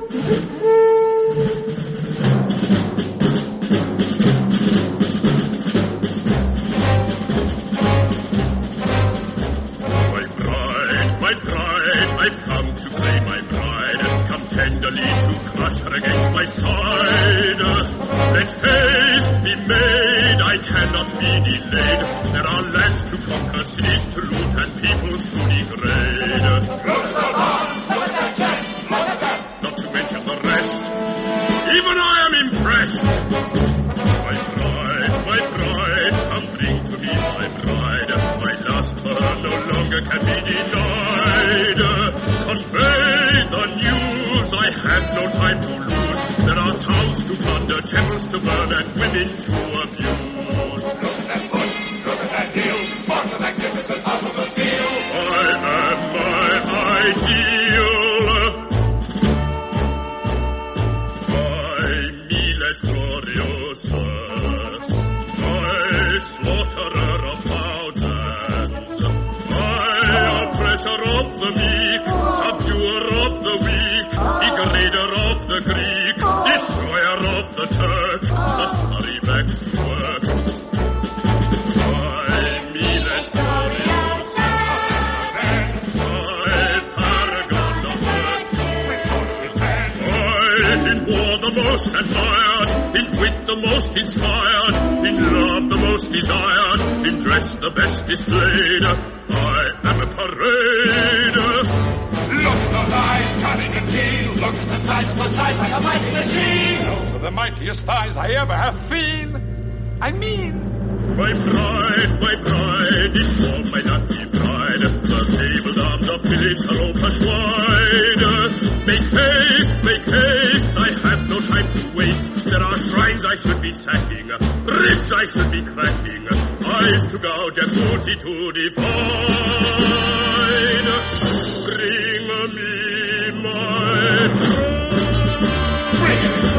There are lands to play my pride and come tenderly to clash against my sword. Let face the maid I cannot be delayed, for all else to conquer, cities to loot, and peoples to degrade. Be denied. Convey the news, I have no time to lose. There are towns to plunder, temples to burn, and women to abuse. That that the. I am my ideal. I slaughterer oppressor of the meek, subduer of the weak, degrader of the Greek, destroyer of the Turk, must hurry back to work. By miles in war the most admired, in wit the most inspired, in love the most desired, in dress the best displayed. I parade. Look the line, cutting and keen. Look the of the thighs like a mighty machine. Those are the mightiest thighs I ever have seen. I mean, My pride, my bride, should be sacking, ribs I should be cracking, eyes to gouge and booty to divide. Bring me my pride. Bring it.